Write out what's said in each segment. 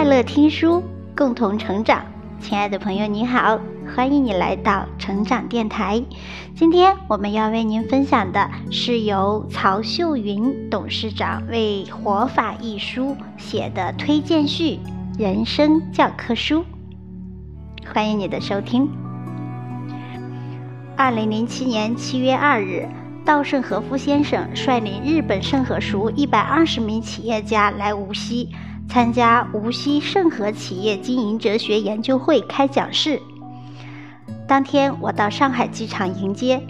快乐听书，共同成长。亲爱的朋友，你好，欢迎你来到成长电台。今天我们要为您分享的是由曹秀云董事长为《活法》一书写的推荐序人生教科书。欢迎你的收听。二零零七年七月二日，稻盛和夫先生率领日本盛和塾一百二十名企业家来无锡。参加无锡盛和企业经营哲学研究会开讲式。当天，我到上海机场迎接，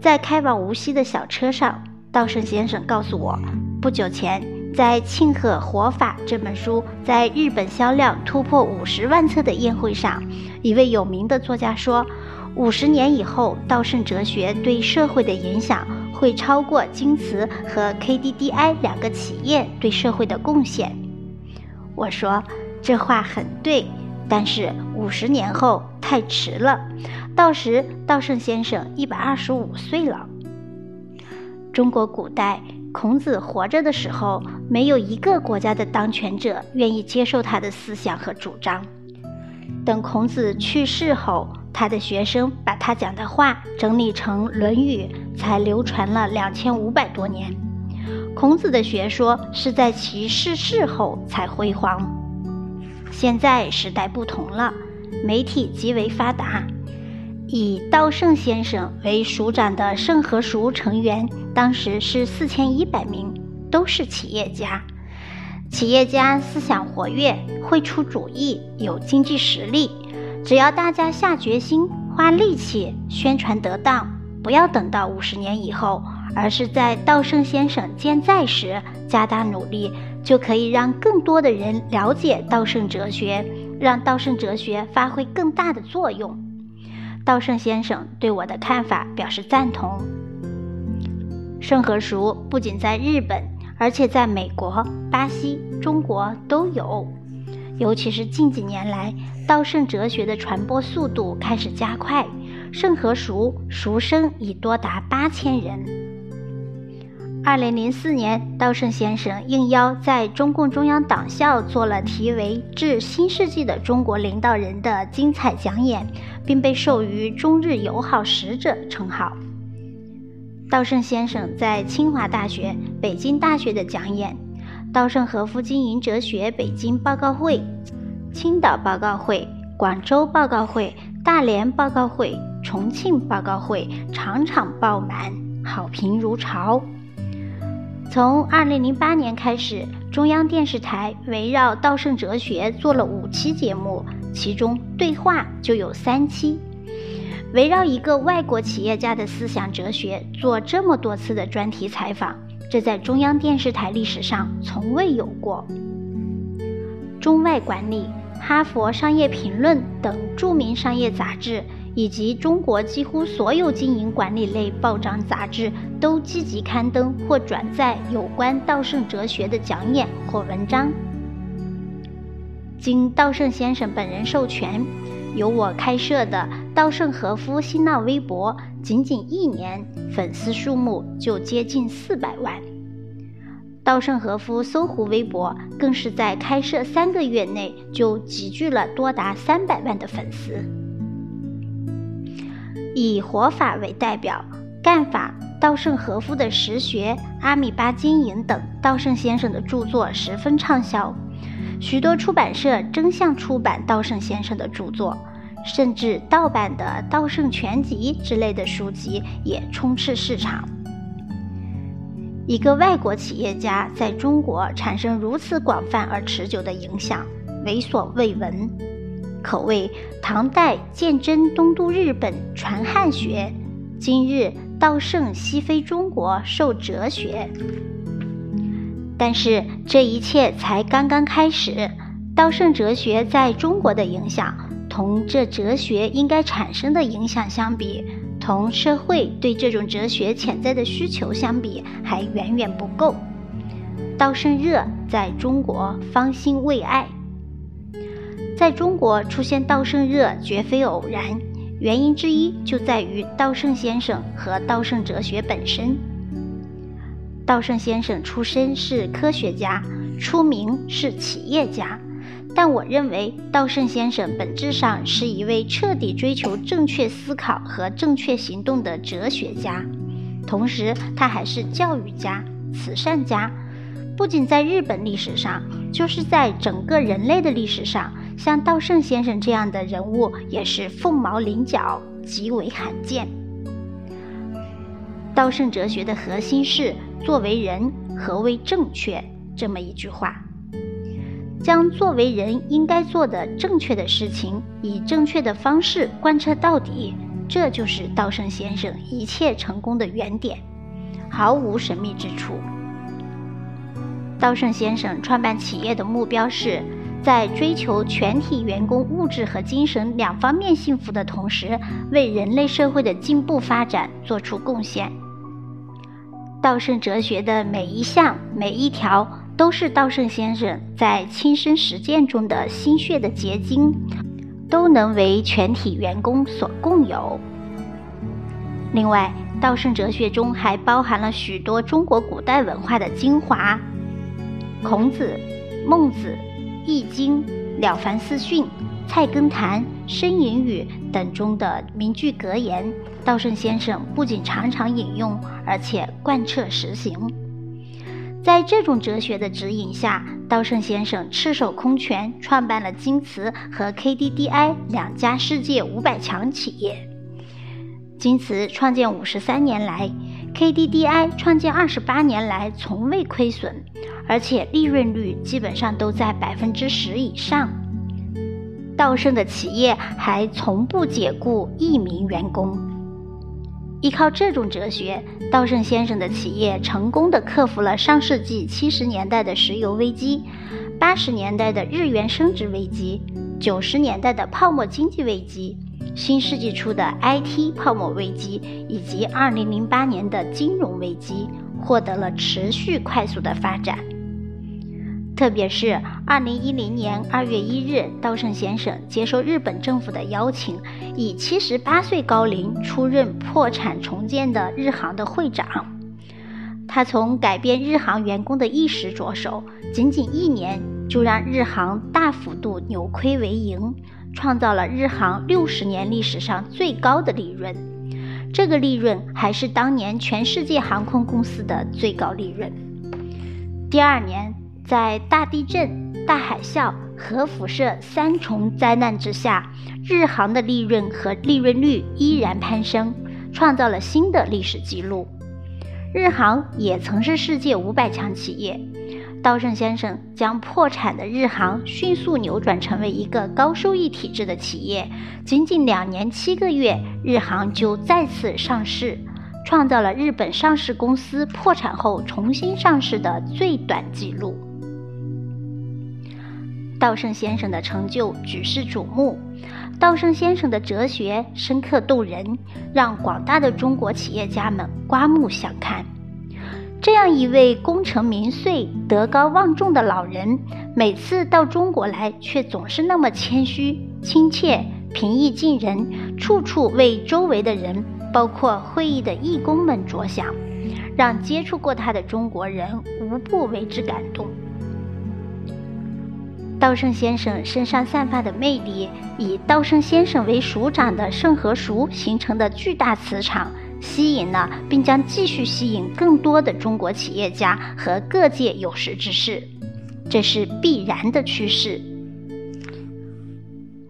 在开往无锡的小车上，稻盛先生告诉我，不久前在庆贺《活法》这本书在日本销量突破五十万册的宴会上，一位有名的作家说，五十年以后，稻盛哲学对社会的影响会超过京瓷和 KDDI 两个企业对社会的贡献。我说这话很对，但是五十年后太迟了，到时稻盛先生一百二十五岁了。中国古代孔子活着的时候，没有一个国家的当权者愿意接受他的思想和主张。等孔子去世后，他的学生把他讲的话整理成《论语》，才流传了两千五百多年。孔子的学说是在其逝世后才辉煌。现在时代不同了，媒体极为发达。以稻盛先生为署长的盛和塾成员，当时是四千一百名，都是企业家。企业家思想活跃，会出主意，有经济实力。只要大家下决心、花力气，宣传得当，不要等到五十年以后。而是在稻盛先生健在时加大努力，就可以让更多的人了解稻盛哲学，让稻盛哲学发挥更大的作用。稻盛先生对我的看法表示赞同。盛和塾不仅在日本，而且在美国、巴西、中国都有。尤其是近几年来，稻盛哲学的传播速度开始加快，盛和塾塾生已多达八千人。二零零四年，稻盛先生应邀在中共中央党校做了题为《致新世纪的中国领导人》的精彩讲演，并被授予“中日友好使者”称号。稻盛先生在清华大学、北京大学的讲演，稻盛和夫经营哲学北京报告会、青岛报告会、广州报告会、大连报告会、重庆报告会，场场爆满，好评如潮。从二零零八年开始，中央电视台围绕稻盛哲学做了五期节目，其中对话就有三期。围绕一个外国企业家的思想哲学做这么多次的专题采访，这在中央电视台历史上从未有过。中外管理、哈佛商业评论等著名商业杂志。以及中国几乎所有经营管理类报章杂志都积极刊登或转载有关稻盛哲学的讲演或文章。经稻盛先生本人授权，由我开设的稻盛和夫新浪微博，仅仅一年粉丝数目就接近四百万。稻盛和夫搜狐微博更是在开设三个月内就集聚了多达三百万的粉丝。以活法为代表，干法、稻盛和夫的实学、阿米巴经营等稻盛先生的著作十分畅销，许多出版社争相出版稻盛先生的著作，甚至盗版的《稻盛全集》之类的书籍也充斥市场。一个外国企业家在中国产生如此广泛而持久的影响，为所未闻。可谓唐代鉴真东渡日本传汉学，今日稻盛西飞中国授哲学。但是这一切才刚刚开始。稻盛哲学在中国的影响，同这哲学应该产生的影响相比，同社会对这种哲学潜在的需求相比，还远远不够。稻盛热在中国方兴未艾。在中国出现稻盛热绝非偶然，原因之一就在于稻盛先生和稻盛哲学本身。稻盛先生出身是科学家，出名是企业家，但我认为稻盛先生本质上是一位彻底追求正确思考和正确行动的哲学家，同时他还是教育家、慈善家。不仅在日本历史上，就是在整个人类的历史上，像稻盛先生这样的人物也是凤毛麟角，极为罕见。稻盛哲学的核心是“作为人，何为正确”这么一句话。将作为人应该做的正确的事情，以正确的方式贯彻到底，这就是稻盛先生一切成功的原点，毫无神秘之处。稻盛先生创办企业的目标是在追求全体员工物质和精神两方面幸福的同时，为人类社会的进步发展做出贡献。稻盛哲学的每一项、每一条。都是稻盛先生在亲身实践中的心血的结晶，都能为全体员工所共有。另外，稻盛哲学中还包含了许多中国古代文化的精华，孔子、孟子、易经、了凡四训、菜根谭、申隐语等中的名句格言，稻盛先生不仅常常引用，而且贯彻实行。在这种哲学的指引下，稻盛先生赤手空拳创办了京瓷和 KDDI 两家世界五百强企业。京瓷创建五十三年来，KDDI 创建二十八年来从未亏损，而且利润率基本上都在百分之十以上。稻盛的企业还从不解雇一名员工。依靠这种哲学，稻盛先生的企业成功的克服了上世纪七十年代的石油危机、八十年代的日元升值危机、九十年代的泡沫经济危机、新世纪初的 IT 泡沫危机以及二零零八年的金融危机，获得了持续快速的发展。特别是二零一零年二月一日，稻盛先生接受日本政府的邀请，以七十八岁高龄出任破产重建的日航的会长。他从改变日航员工的意识着手，仅仅一年就让日航大幅度扭亏为盈，创造了日航六十年历史上最高的利润。这个利润还是当年全世界航空公司的最高利润。第二年。在大地震、大海啸、核辐射三重灾难之下，日航的利润和利润率依然攀升，创造了新的历史记录。日航也曾是世界五百强企业。稻盛先生将破产的日航迅速扭转成为一个高收益体制的企业，仅仅两年七个月，日航就再次上市，创造了日本上市公司破产后重新上市的最短记录。稻盛先生的成就举世瞩目，稻盛先生的哲学深刻动人，让广大的中国企业家们刮目相看。这样一位功成名遂、德高望重的老人，每次到中国来，却总是那么谦虚、亲切、平易近人，处处为周围的人，包括会议的义工们着想，让接触过他的中国人无不为之感动。稻盛先生身上散发的魅力，以稻盛先生为署长的盛和塾形成的巨大磁场，吸引了并将继续吸引更多的中国企业家和各界有识之士，这是必然的趋势。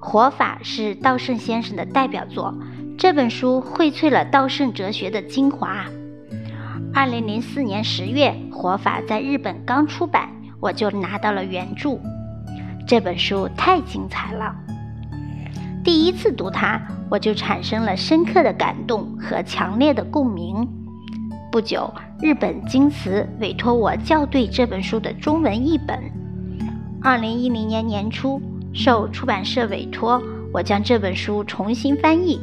《活法》是稻盛先生的代表作，这本书荟萃了稻盛哲学的精华。二零零四年十月，《活法》在日本刚出版，我就拿到了原著。这本书太精彩了，第一次读它，我就产生了深刻的感动和强烈的共鸣。不久，日本京瓷委托我校对这本书的中文译本。二零一零年年初，受出版社委托，我将这本书重新翻译。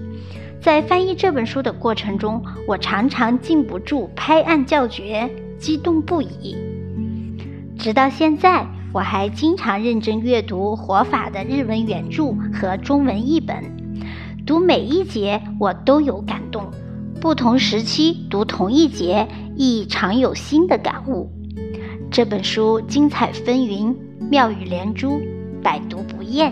在翻译这本书的过程中，我常常禁不住拍案叫绝，激动不已。直到现在。我还经常认真阅读《活法》的日文原著和中文译本，读每一节我都有感动。不同时期读同一节，亦常有新的感悟。这本书精彩纷纭，妙语连珠，百读不厌。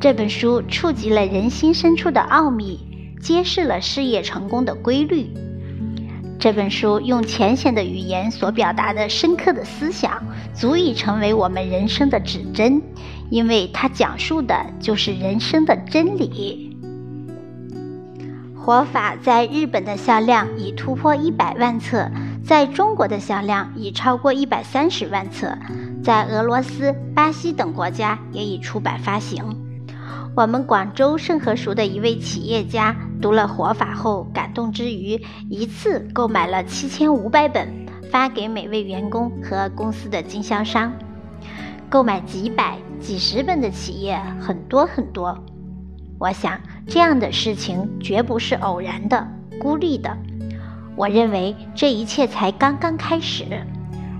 这本书触及了人心深处的奥秘，揭示了事业成功的规律。这本书用浅显的语言所表达的深刻的思想，足以成为我们人生的指针，因为它讲述的就是人生的真理。活法在日本的销量已突破一百万册，在中国的销量已超过一百三十万册，在俄罗斯、巴西等国家也已出版发行。我们广州盛和熟的一位企业家读了活法后，感动之余，一次购买了七千五百本，发给每位员工和公司的经销商。购买几百、几十本的企业很多很多。我想这样的事情绝不是偶然的、孤立的。我认为这一切才刚刚开始。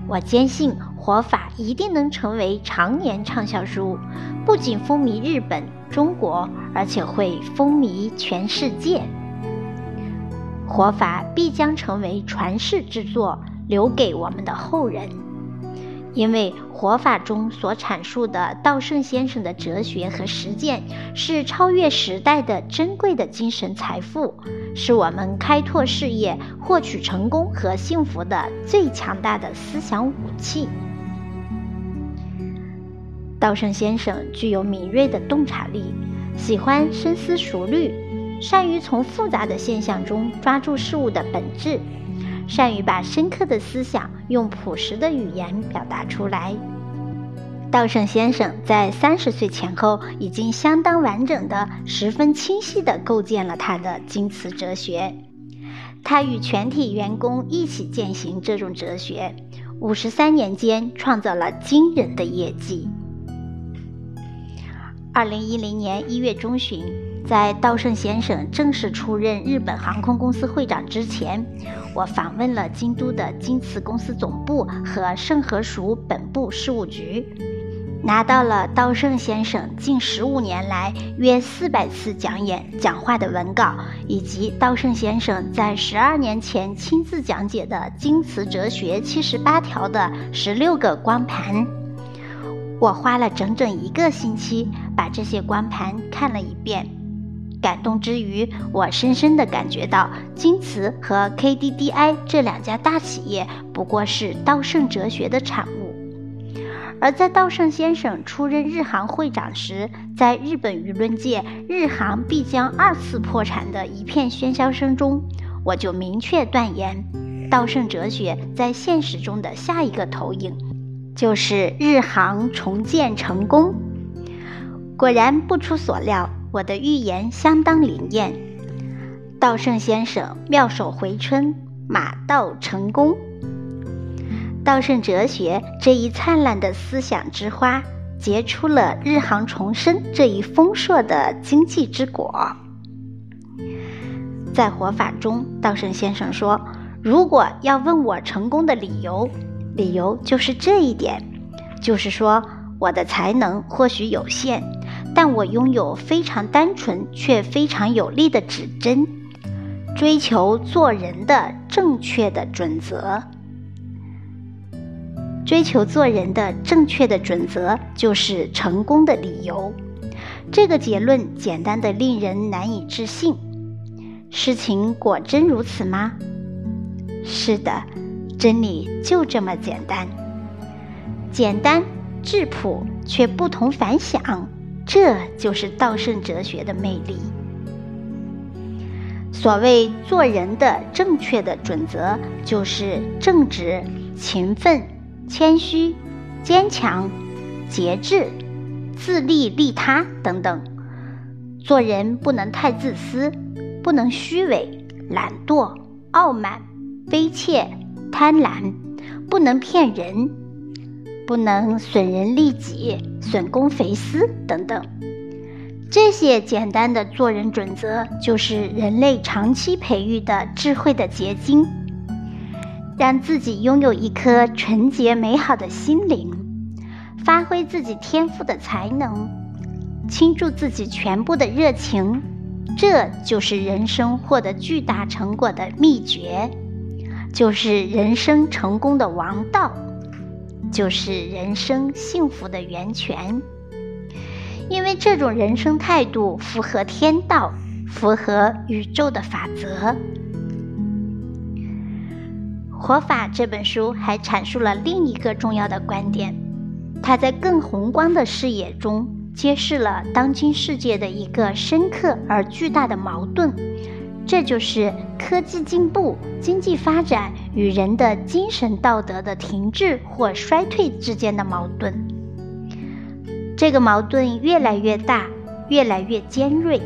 我坚信活法一定能成为常年畅销书，不仅风靡日本。中国，而且会风靡全世界。活法必将成为传世之作，留给我们的后人。因为活法中所阐述的道圣先生的哲学和实践，是超越时代的珍贵的精神财富，是我们开拓事业、获取成功和幸福的最强大的思想武器。稻盛先生具有敏锐的洞察力，喜欢深思熟虑，善于从复杂的现象中抓住事物的本质，善于把深刻的思想用朴实的语言表达出来。稻盛先生在三十岁前后已经相当完整的、十分清晰地构建了他的京瓷哲学。他与全体员工一起践行这种哲学，五十三年间创造了惊人的业绩。二零一零年一月中旬，在稻盛先生正式出任日本航空公司会长之前，我访问了京都的京瓷公司总部和盛和熟本部事务局，拿到了稻盛先生近十五年来约四百次讲演讲话的文稿，以及稻盛先生在十二年前亲自讲解的《京瓷哲学七十八条》的十六个光盘。我花了整整一个星期把这些光盘看了一遍，感动之余，我深深地感觉到京瓷和 KDDI 这两家大企业不过是稻盛哲学的产物。而在稻盛先生出任日航会长时，在日本舆论界“日航必将二次破产”的一片喧嚣声中，我就明确断言，稻盛哲学在现实中的下一个投影。就是日航重建成功，果然不出所料，我的预言相当灵验。稻盛先生妙手回春，马到成功。稻盛哲学这一灿烂的思想之花，结出了日航重生这一丰硕的经济之果。在活法中，稻盛先生说：“如果要问我成功的理由。”理由就是这一点，就是说我的才能或许有限，但我拥有非常单纯却非常有力的指针，追求做人的正确的准则。追求做人的正确的准则就是成功的理由。这个结论简单的令人难以置信。事情果真如此吗？是的。真理就这么简单，简单质朴却不同凡响，这就是道圣哲学的魅力。所谓做人的正确的准则，就是正直、勤奋、谦虚、坚强、节制、自利利他等等。做人不能太自私，不能虚伪、懒惰、傲慢、卑怯。贪婪，不能骗人，不能损人利己、损公肥私等等。这些简单的做人准则，就是人类长期培育的智慧的结晶。让自己拥有一颗纯洁美好的心灵，发挥自己天赋的才能，倾注自己全部的热情，这就是人生获得巨大成果的秘诀。就是人生成功的王道，就是人生幸福的源泉。因为这种人生态度符合天道，符合宇宙的法则。《活法》这本书还阐述了另一个重要的观点，它在更宏观的视野中揭示了当今世界的一个深刻而巨大的矛盾，这就是科技进步、经济发展与人的精神道德的停滞或衰退之间的矛盾。这个矛盾越来越大，越来越尖锐。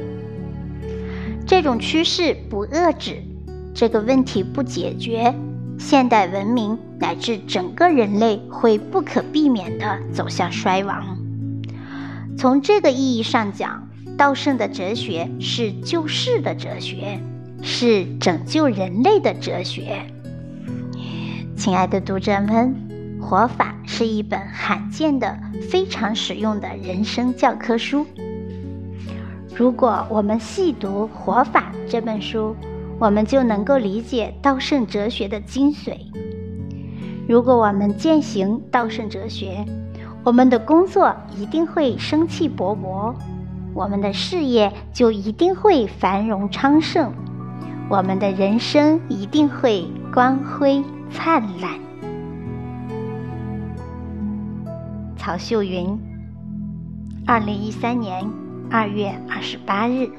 这种趋势不遏制，这个问题不解决。现代文明乃至整个人类会不可避免地走向衰亡。从这个意义上讲，道圣的哲学是救世的哲学，是拯救人类的哲学。亲爱的读者们，《活法》是一本罕见的、非常实用的人生教科书。如果我们细读《活法》这本书，我们就能够理解道圣哲学的精髓。如果我们践行道圣哲学，我们的工作一定会生气勃勃，我们的事业就一定会繁荣昌盛，我们的人生一定会光辉灿烂。曹秀云，二零一三年二月二十八日。